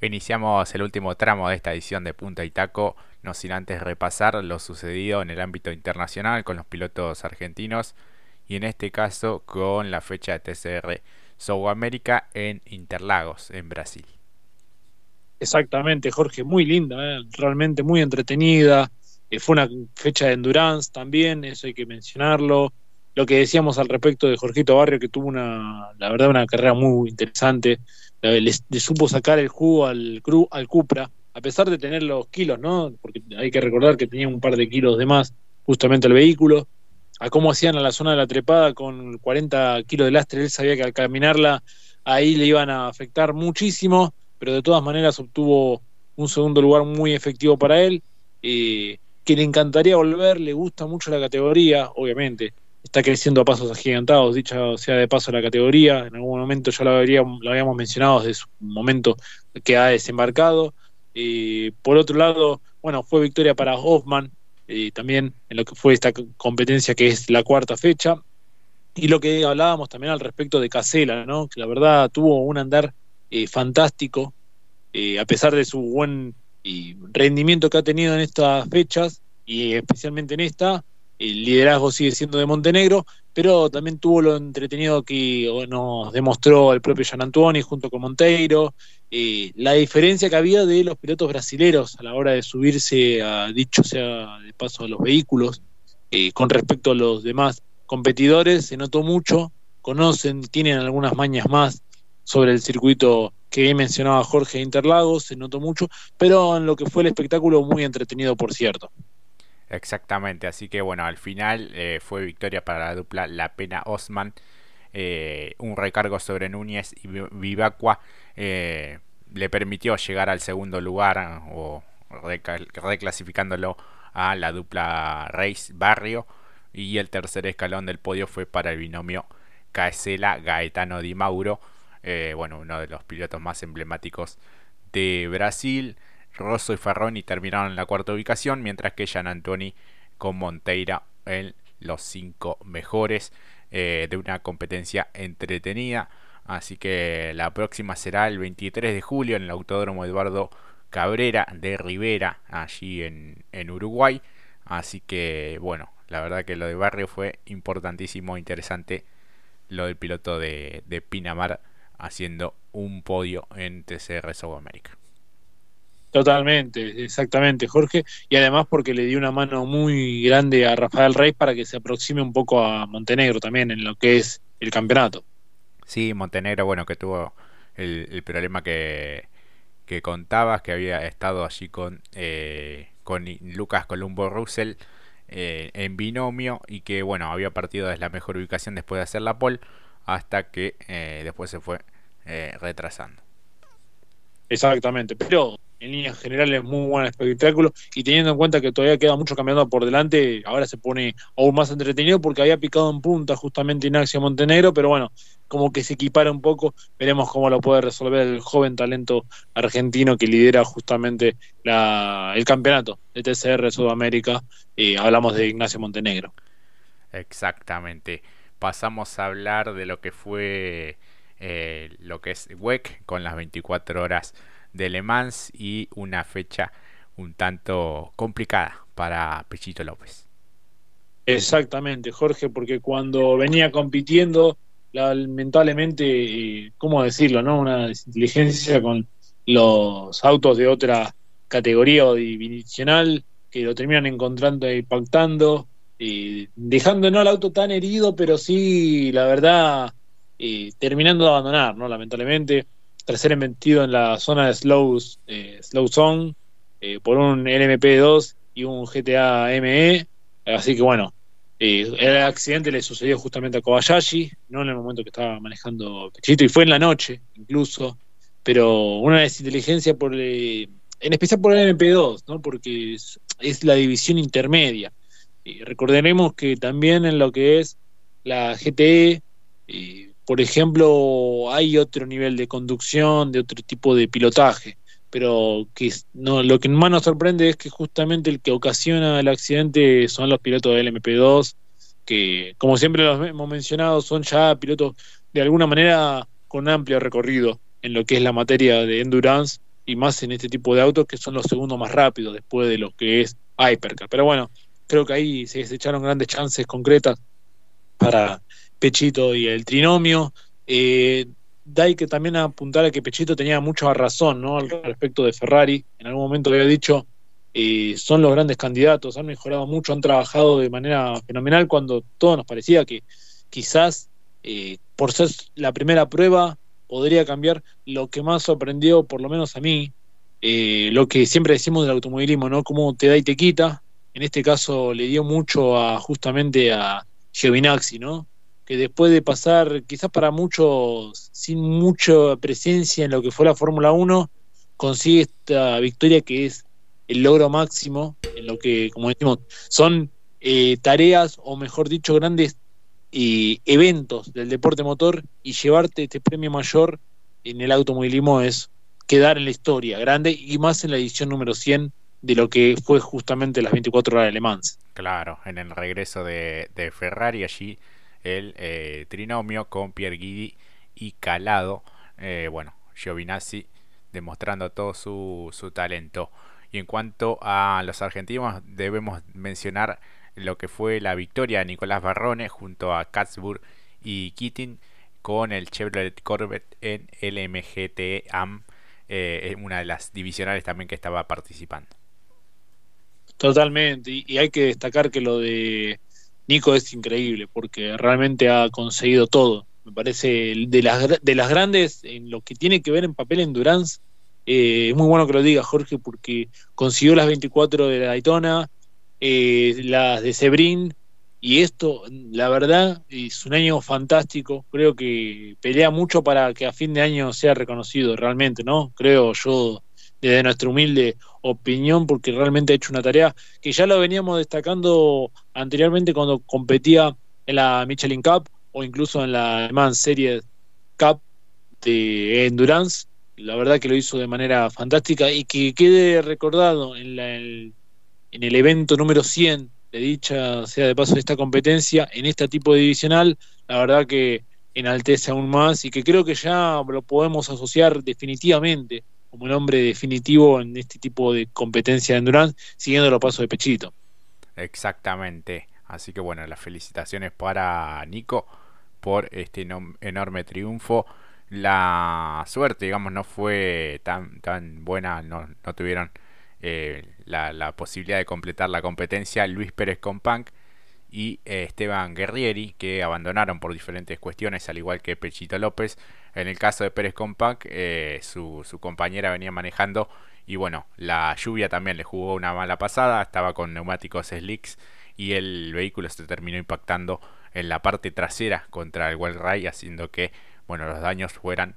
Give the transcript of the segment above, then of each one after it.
Iniciamos el último tramo de esta edición de Punta y Taco, no sin antes repasar lo sucedido en el ámbito internacional con los pilotos argentinos y en este caso con la fecha de TCR South America en Interlagos, en Brasil. Exactamente, Jorge, muy linda, ¿eh? realmente muy entretenida. Eh, fue una fecha de endurance también, eso hay que mencionarlo. Lo que decíamos al respecto de Jorgito Barrio, que tuvo una, la verdad, una carrera muy interesante le, supo sacar el jugo al, cru, al Cupra, a pesar de tener los kilos, ¿no? Porque hay que recordar que tenía un par de kilos de más justamente el vehículo, a cómo hacían a la zona de la trepada con 40 kilos de lastre, él sabía que al caminarla ahí le iban a afectar muchísimo, pero de todas maneras obtuvo un segundo lugar muy efectivo para él, eh, que le encantaría volver, le gusta mucho la categoría, obviamente, está creciendo a pasos agigantados, dicha sea de paso la categoría, en algún momento ya lo, habíamos mencionado desde su momento que ha desembarcado. y por otro lado, bueno, fue victoria para Hoffman, y también en lo que fue esta competencia que es la cuarta fecha. Y lo que hablábamos también al respecto de Casela, ¿no? que la verdad tuvo un andar eh, fantástico, eh, a pesar de su buen rendimiento que ha tenido en estas fechas, y especialmente en esta, el liderazgo sigue siendo de Montenegro, pero también tuvo lo entretenido que nos demostró el propio Gian Antuoni junto con Monteiro, eh, la diferencia que había de los pilotos brasileros a la hora de subirse a, dicho sea de paso, a los vehículos, eh, con respecto a los demás competidores, se notó mucho, conocen, tienen algunas mañas más sobre el circuito que mencionaba Jorge Interlagos, se notó mucho, pero en lo que fue el espectáculo muy entretenido, por cierto. Exactamente, así que bueno, al final eh, fue victoria para la dupla La Pena Osman. Eh, un recargo sobre Núñez y Vivacqua eh, le permitió llegar al segundo lugar o reclasificándolo a la dupla Reis Barrio. Y el tercer escalón del podio fue para el binomio Caesela Gaetano Di Mauro, bueno, uno de los pilotos más emblemáticos de Brasil. Rosso y Ferroni terminaron en la cuarta ubicación, mientras que Gian Antoni con Monteira en los cinco mejores eh, de una competencia entretenida. Así que la próxima será el 23 de julio en el Autódromo Eduardo Cabrera de Rivera, allí en, Uruguay. Así que bueno, la verdad que lo de Barrio fue importantísimo, interesante lo del piloto de, de Pinamar haciendo un podio en TCR South America. Totalmente, exactamente, Jorge. Y además porque le dio una mano muy grande a Rafael Reyes para que se aproxime un poco a Montenegro también en lo que es el campeonato. Sí, Montenegro, bueno, que tuvo el, problema que, que contabas, que había estado allí con, eh, con Lucas Columbo Russell eh, en binomio y que, bueno, había partido desde la mejor ubicación después de hacer la pole hasta que eh, después se fue retrasando. Exactamente, pero en líneas generales muy buen espectáculo y teniendo en cuenta que todavía queda mucho campeonato por delante, ahora se pone aún más entretenido porque había picado en punta justamente Inaxio Montenegro, pero bueno, como que se equipara un poco, veremos cómo lo puede resolver el joven talento argentino que lidera justamente la, el campeonato de TCR Sudamérica, y hablamos de Ignacio Montenegro. Exactamente. Pasamos a hablar de lo que fue eh, lo que es WEC con las 24 horas de Le Mans y una fecha un tanto complicada para Pechito López. Exactamente, Jorge, porque cuando venía compitiendo, lamentablemente, eh, ¿cómo decirlo? no Una diligencia con los autos de otra categoría o divisional que lo terminan encontrando e impactando, y dejando no el auto tan herido, pero sí, la verdad, y terminando de abandonar, ¿no? Lamentablemente, tercer metido en la zona de slow, eh, slow zone eh, por un LMP2 y un GTA ME, así que bueno, eh, el accidente le sucedió justamente a Kobayashi, no en el momento que estaba manejando Pechito, y fue en la noche incluso, pero una desinteligencia por, en especial por el MP2, ¿no? porque es, la división intermedia. Y recordaremos que también en lo que es la GTE, por ejemplo, hay otro nivel de conducción, de otro tipo de pilotaje, pero que no, lo que más nos sorprende es que justamente el que ocasiona el accidente son los pilotos del MP2, que como siempre los hemos mencionado, son ya pilotos de alguna manera con amplio recorrido en lo que es la materia de endurance y más en este tipo de autos que son los segundos más rápidos después de lo que es Hypercar. Pero bueno, creo que ahí se echaron grandes chances concretas para Pechito y el trinomio. Eh, da que también apuntar a que Pechito tenía mucha razón ¿no? al respecto de Ferrari. En algún momento había dicho, eh, son los grandes candidatos, han mejorado mucho, han trabajado de manera fenomenal cuando todo nos parecía que quizás eh, por ser la primera prueba podría cambiar. Lo que más sorprendió, por lo menos a mí, eh, lo que siempre decimos del automovilismo, ¿no? Cómo te da y te quita. En este caso le dio mucho a justamente a Giovinazzi, ¿no? Que después de pasar, quizás para muchos, sin mucha presencia en lo que fue la Fórmula 1, consigue esta victoria que es el logro máximo en lo que, como decimos, son eh, tareas, o mejor dicho, grandes eventos del deporte motor y llevarte este premio mayor en el automovilismo es quedar en la historia grande y más en la edición número 100 de lo que fue justamente las 24 horas de Le Mans. Claro, en el regreso de, Ferrari allí el eh, trinomio con Pierre Guidi y Calado, eh, bueno, Giovinazzi demostrando todo su, su talento. Y en cuanto a los argentinos, debemos mencionar lo que fue la victoria de Nicolás Barrone junto a Katzburg y Keating con el Chevrolet Corvette en LMGT AM, eh, una de las divisionales también que estaba participando. Totalmente, y, hay que destacar que lo de Nico es increíble porque realmente ha conseguido todo. Me parece de las, de las grandes en lo que tiene que ver en papel endurance. Eh, es muy bueno que lo diga Jorge porque consiguió las 24 de Daytona, eh, las de Sebring, y esto, la verdad, es un año fantástico. Creo que pelea mucho para que a fin de año sea reconocido realmente, ¿no? Creo yo, desde nuestra humilde opinión, porque realmente ha hecho una tarea que ya lo veníamos destacando anteriormente cuando competía en la Michelin Cup o incluso en la Alemán Series Cup de Endurance. La verdad que lo hizo de manera fantástica y que quede recordado en la, en el evento número 100 de dicha, sea de paso, de esta competencia, en este tipo de divisional, la verdad que enaltece aún más y que creo que ya lo podemos asociar definitivamente como el hombre definitivo en este tipo de competencia de endurance, siguiendo los pasos de Pechito. Exactamente. Así que bueno, las felicitaciones para Nico por este enorme triunfo. La suerte, digamos, no fue tan, tan buena, no, no tuvieron eh, la, posibilidad de completar la competencia Luis Pérez Compang y eh, Esteban Guerrieri, que abandonaron por diferentes cuestiones, al igual que Pechito López. En el caso de Pérez Compang, eh, su, compañera venía manejando y bueno, la lluvia también le jugó una mala pasada, estaba con neumáticos slicks y el vehículo se terminó impactando en la parte trasera contra el Wall Ray, haciendo que bueno, los daños fueran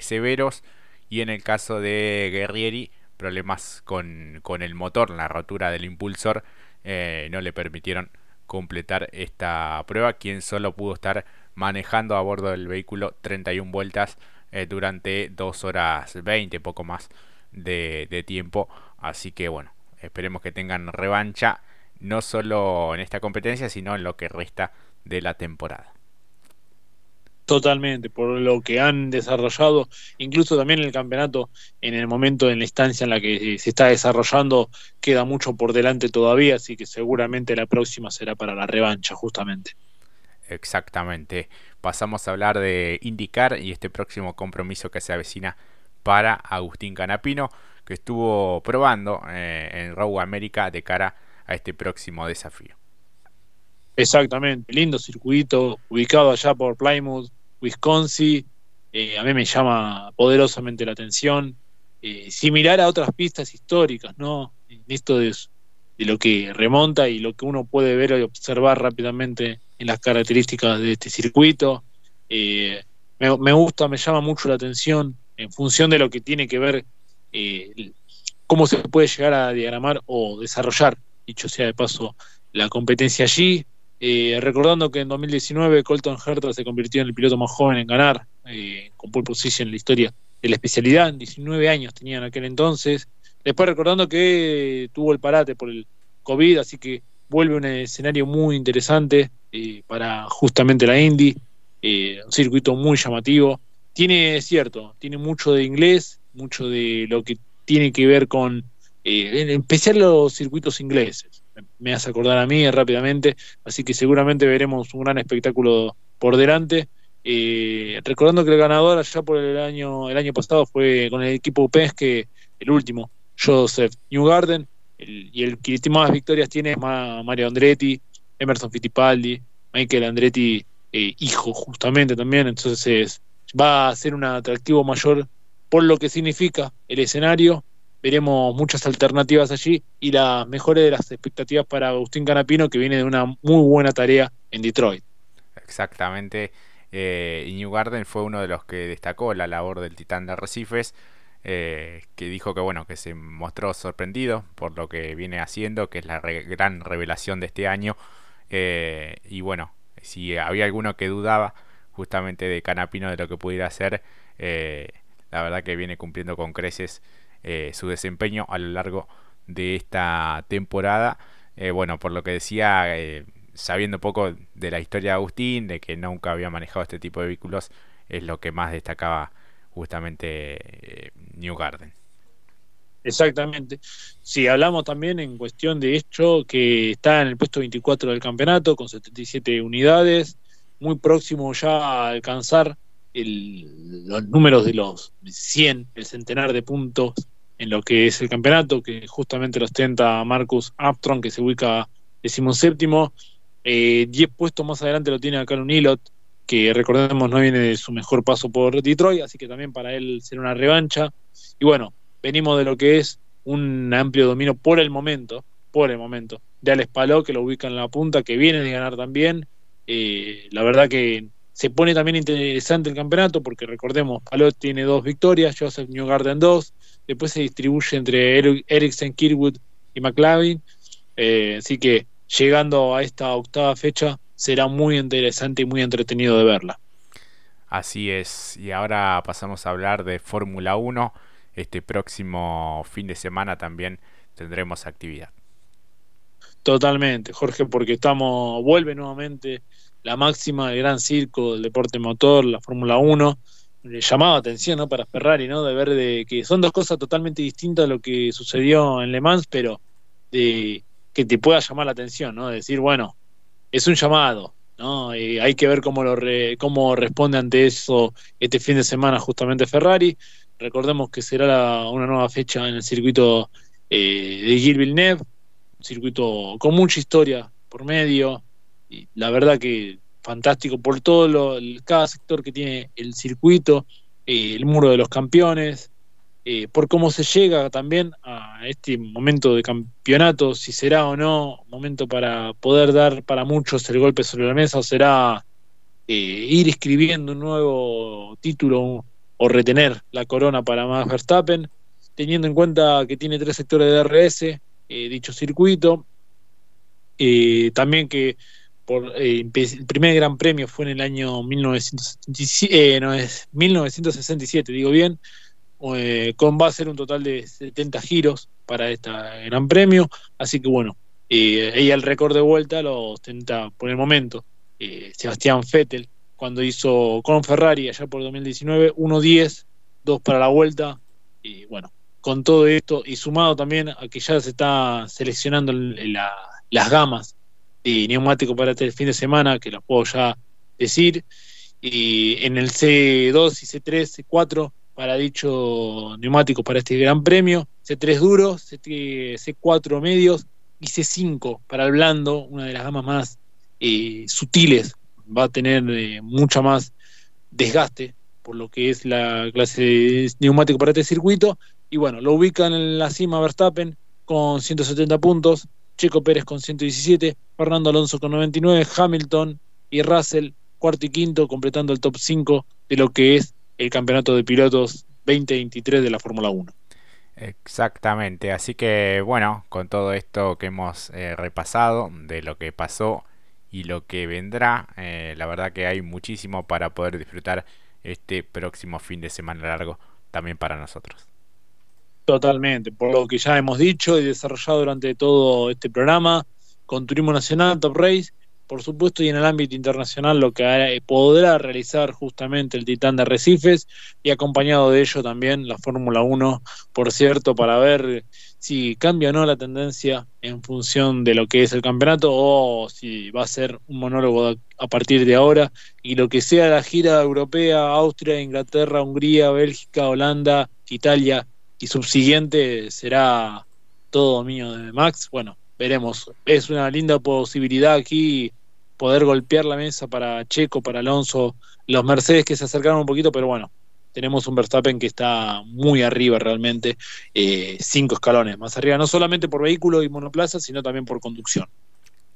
severos. Y en el caso de Guerrieri, problemas con, con el motor, la rotura del impulsor, eh, no le permitieron completar esta prueba, quien solo pudo estar manejando a bordo del vehículo 31 vueltas eh, durante 2 horas 20, poco más de, de tiempo. Así que bueno, esperemos que tengan revancha, no solo en esta competencia, sino en lo que resta de la temporada. Totalmente, por lo que han desarrollado, incluso también el campeonato, en el momento, en la instancia en la que se está desarrollando, queda mucho por delante todavía, así que seguramente la próxima será para la revancha, justamente. Exactamente. Pasamos a hablar de indicar y este próximo compromiso que se avecina para Agustín Canapino, que estuvo probando eh, en Row América de cara a este próximo desafío. Exactamente, lindo circuito, ubicado allá por Plymouth, Wisconsin, eh, a mí me llama poderosamente la atención. Eh, similar a otras pistas históricas, ¿no? En esto de, lo que remonta y lo que uno puede ver y observar rápidamente en las características de este circuito. Eh, me, gusta, me llama mucho la atención en función de lo que tiene que ver cómo se puede llegar a diagramar o desarrollar, dicho sea de paso, la competencia allí, eh, recordando que en 2019 Colton Herta se convirtió en el piloto más joven en ganar, eh, con pole position en la historia de la especialidad, 19 años tenía en aquel entonces. Después recordando que tuvo el parate por el COVID, así que vuelve un escenario muy interesante eh, para justamente la Indy, un circuito muy llamativo. Tiene, es cierto, tiene mucho de inglés, mucho de lo que tiene que ver con, eh, en especial los circuitos ingleses. Me hace acordar a mí rápidamente, así que seguramente veremos un gran espectáculo por delante. Eh, recordando que el ganador allá por el año, el año pasado fue con el equipo Penske, el último, Joseph Newgarden, y el que más victorias tiene es Mario Andretti, Emerson Fittipaldi, Michael Andretti, eh, hijo justamente también, entonces va a ser un atractivo mayor por lo que significa el escenario. Veremos muchas alternativas allí y las mejores de las expectativas para Agustín Canapino, que viene de una muy buena tarea en Detroit. Exactamente. Eh, New Garden fue uno de los que destacó la labor del Titán de Arrecifes, eh, que dijo que bueno, que se mostró sorprendido por lo que viene haciendo, que es la gran revelación de este año. Eh, y bueno, si había alguno que dudaba justamente de Canapino de lo que pudiera hacer, eh, la verdad que viene cumpliendo con creces eh, su desempeño a lo largo de esta temporada. Eh, bueno, por lo que decía, sabiendo poco de la historia de Agustín, de que nunca había manejado este tipo de vehículos, es lo que más destacaba justamente New Garden. Exactamente. Si hablamos también en cuestión de hecho que está en el puesto 24 del campeonato con 77 unidades, muy próximo ya a alcanzar los números de los 100, el centenar de puntos en lo que es el campeonato, que justamente lo ostenta Marcus Armstrong, que se ubica decimoséptimo. Eh, 10 puestos más adelante lo tiene acá un Ilot, que recordemos no viene de su mejor paso por Detroit, así que también para él será una revancha. Y bueno, venimos de lo que es un amplio dominio por el momento, por el momento, de Alex Paló, que lo ubica en la punta, que viene de ganar también. Eh, la verdad que se pone también interesante el campeonato, porque recordemos, Paló tiene dos victorias, Joseph Newgarden dos, después se distribuye entre Ericsson, Kirwood y McLaren, eh, así que llegando a esta octava fecha será muy interesante y muy entretenido de verla. Así es, y ahora pasamos a hablar de Fórmula 1 este próximo fin de semana también tendremos actividad. Totalmente, Jorge, porque estamos, vuelve nuevamente la máxima del gran circo del deporte motor, la Fórmula 1. Llamaba atención ¿no? para Ferrari, ¿no? De ver de que son dos cosas totalmente distintas a lo que sucedió en Le Mans, pero de que te pueda llamar la atención, ¿no? decir, bueno, es un llamado, ¿no? hay que ver cómo, lo cómo responde ante eso este fin de semana justamente Ferrari. Recordemos que será una nueva fecha en el circuito eh, de Gilles Villeneuve, un circuito con mucha historia por medio, y la verdad que fantástico por todo lo, cada sector que tiene el circuito, eh, el muro de los campeones, eh, por cómo se llega también a este momento de campeonato, si será o no momento para poder dar para muchos el golpe sobre la mesa o será ir escribiendo un nuevo título, o retener la corona para Max Verstappen, teniendo en cuenta que tiene tres sectores de DRS, eh, dicho circuito, eh, también que por eh, el primer gran premio fue en el año 1967, no, es 1967 digo bien, con va a ser un total de 70 giros para este gran premio, así que bueno, ella el récord de vuelta lo ostenta por el momento Sebastián Vettel cuando hizo con Ferrari allá por 2019, 1.10, 2 para la vuelta. Y bueno, con todo esto y sumado también a que ya se está seleccionando las gamas de neumáticos para este fin de semana, que lo puedo ya decir. Y en el C2 y C3, C4 para dicho neumático para este gran premio, C3 duros, C4 medios y C5 para el blando, una de las gamas más eh, sutiles va a tener eh, mucha más desgaste por lo que es la clase neumático para este circuito. Y bueno, lo ubican en la cima Verstappen con 170 puntos, Checo Pérez con 117, Fernando Alonso con 99, Hamilton y Russell cuarto y quinto, completando el top 5 de lo que es el campeonato de pilotos 2023 de la Fórmula 1. Exactamente, así que bueno, con todo esto que hemos eh, repasado de lo que pasó y lo que vendrá. Eh, la verdad que hay muchísimo para poder disfrutar este próximo fin de semana largo también para nosotros. Totalmente, por lo que ya hemos dicho y desarrollado durante todo este programa, con Turismo Nacional, Top Race, por supuesto, y en el ámbito internacional lo que podrá realizar justamente el Titán de Arrecifes y acompañado de ello también la Fórmula 1, por cierto, para ver si cambia o no la tendencia en función de lo que es el campeonato o si va a ser un monólogo a partir de ahora y lo que sea la gira europea, Austria, Inglaterra, Hungría, Bélgica, Holanda, Italia y subsiguiente será todo mío de Max. Bueno, veremos. Es una linda posibilidad aquí poder golpear la mesa para Checo, para Alonso, los Mercedes que se acercaron un poquito, pero bueno, tenemos un Verstappen que está muy arriba realmente, eh, cinco escalones más arriba, no solamente por vehículo y monoplaza, sino también por conducción.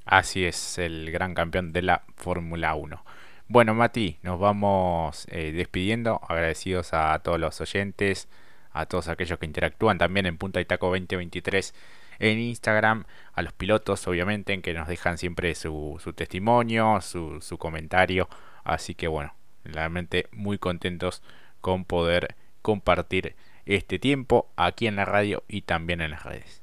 Así es, el gran campeón de la Fórmula 1. Bueno, Mati, nos vamos eh, despidiendo, agradecidos a todos los oyentes, a todos aquellos que interactúan también en Punta y Taco 2023 en Instagram, a los pilotos obviamente, en que nos dejan siempre su, su testimonio, su, su comentario. Así que bueno, realmente muy contentos con poder compartir este tiempo aquí en la radio y también en las redes.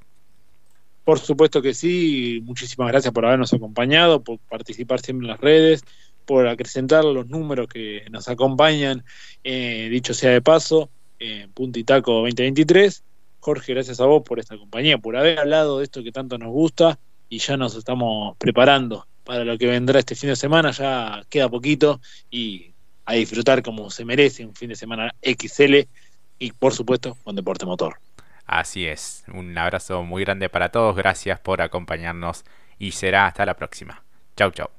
Por supuesto que sí, muchísimas gracias por habernos acompañado, por participar siempre en las redes, por acrecentar los números que nos acompañan, eh, dicho sea de paso, en Puntitaco 2023. Jorge, gracias a vos por esta compañía, por haber hablado de esto que tanto nos gusta y ya nos estamos preparando para lo que vendrá este fin de semana, ya queda poquito y a disfrutar como se merece un fin de semana XL y por supuesto con deporte motor. Así es, un abrazo muy grande para todos, gracias por acompañarnos y será hasta la próxima. Chau, chau.